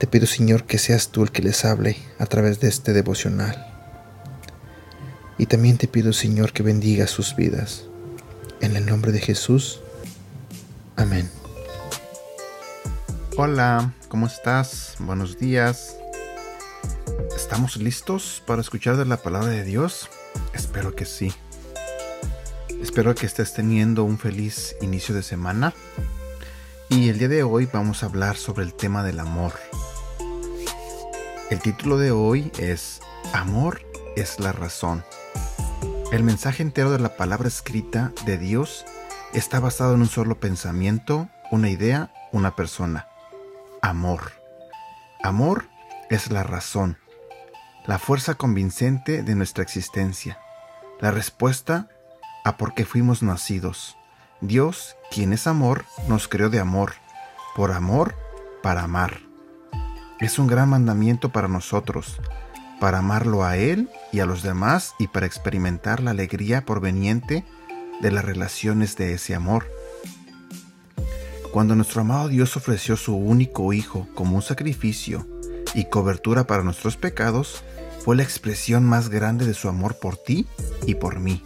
Te pido, Señor, que seas tú el que les hable a través de este devocional. Y también te pido, Señor, que bendiga sus vidas. En el nombre de Jesús. Amén. Hola, ¿cómo estás? Buenos días. ¿Estamos listos para escuchar de la palabra de Dios? Espero que sí. Espero que estés teniendo un feliz inicio de semana. Y el día de hoy vamos a hablar sobre el tema del amor. El título de hoy es Amor es la razón. El mensaje entero de la palabra escrita de Dios está basado en un solo pensamiento, una idea, una persona amor. Amor es la razón, la fuerza convincente de nuestra existencia, la respuesta a por qué fuimos nacidos. Dios, quien es amor, nos creó de amor, por amor, para amar. Es un gran mandamiento para nosotros, para amarlo a Él y a los demás y para experimentar la alegría proveniente de las relaciones de ese amor. Cuando nuestro amado Dios ofreció su único Hijo como un sacrificio y cobertura para nuestros pecados, fue la expresión más grande de su amor por ti y por mí.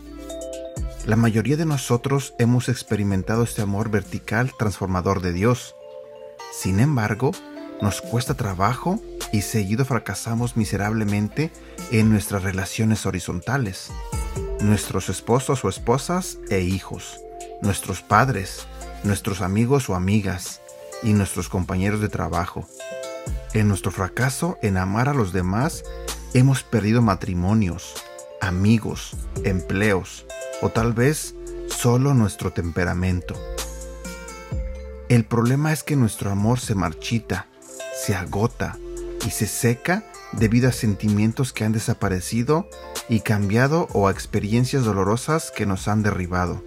La mayoría de nosotros hemos experimentado este amor vertical transformador de Dios. Sin embargo, nos cuesta trabajo y seguido fracasamos miserablemente en nuestras relaciones horizontales. Nuestros esposos o esposas e hijos, nuestros padres, nuestros amigos o amigas y nuestros compañeros de trabajo. En nuestro fracaso en amar a los demás, hemos perdido matrimonios, amigos, empleos o tal vez solo nuestro temperamento. El problema es que nuestro amor se marchita, se agota y se seca debido a sentimientos que han desaparecido y cambiado o a experiencias dolorosas que nos han derribado.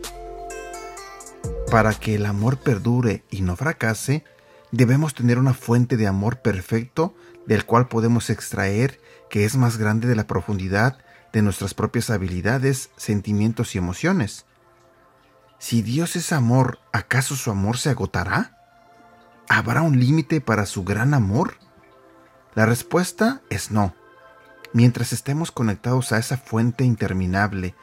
Para que el amor perdure y no fracase, debemos tener una fuente de amor perfecto del cual podemos extraer que es más grande de la profundidad de nuestras propias habilidades, sentimientos y emociones. Si Dios es amor, ¿acaso su amor se agotará? ¿Habrá un límite para su gran amor? La respuesta es no. Mientras estemos conectados a esa fuente interminable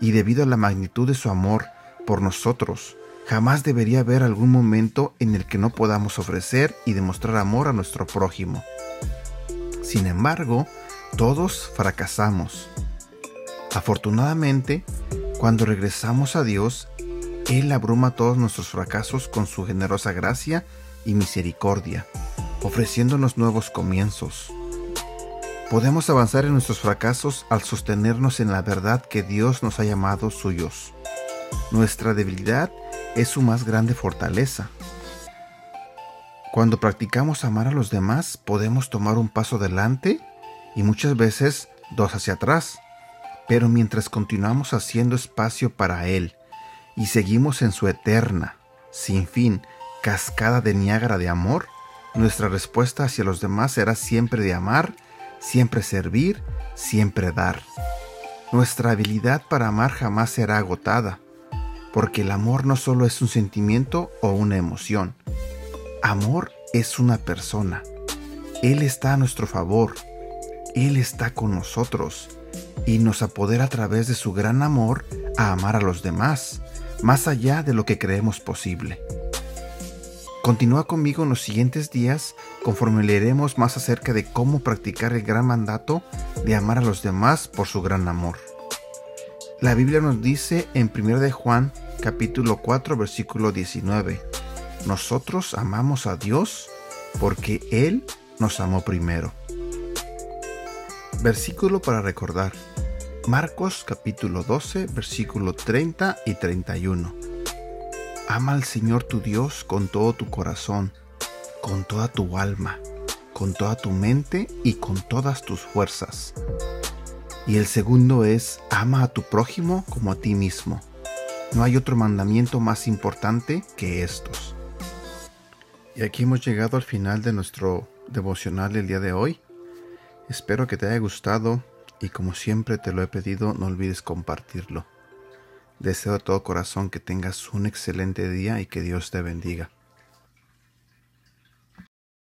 y debido a la magnitud de su amor por nosotros, Jamás debería haber algún momento en el que no podamos ofrecer y demostrar amor a nuestro prójimo. Sin embargo, todos fracasamos. Afortunadamente, cuando regresamos a Dios, Él abruma todos nuestros fracasos con su generosa gracia y misericordia, ofreciéndonos nuevos comienzos. Podemos avanzar en nuestros fracasos al sostenernos en la verdad que Dios nos ha llamado suyos. Nuestra debilidad es su más grande fortaleza. Cuando practicamos amar a los demás, podemos tomar un paso adelante y muchas veces dos hacia atrás. Pero mientras continuamos haciendo espacio para Él y seguimos en su eterna, sin fin, cascada de Niágara de amor, nuestra respuesta hacia los demás será siempre de amar, siempre servir, siempre dar. Nuestra habilidad para amar jamás será agotada porque el amor no solo es un sentimiento o una emoción. Amor es una persona. Él está a nuestro favor. Él está con nosotros y nos apodera a través de su gran amor a amar a los demás, más allá de lo que creemos posible. Continúa conmigo en los siguientes días conforme leeremos más acerca de cómo practicar el gran mandato de amar a los demás por su gran amor. La Biblia nos dice en 1 de Juan capítulo 4 versículo 19, nosotros amamos a Dios porque Él nos amó primero. Versículo para recordar. Marcos capítulo 12 versículo 30 y 31. Ama al Señor tu Dios con todo tu corazón, con toda tu alma, con toda tu mente y con todas tus fuerzas. Y el segundo es, ama a tu prójimo como a ti mismo. No hay otro mandamiento más importante que estos. Y aquí hemos llegado al final de nuestro devocional el día de hoy. Espero que te haya gustado y como siempre te lo he pedido, no olvides compartirlo. Deseo de todo corazón que tengas un excelente día y que Dios te bendiga.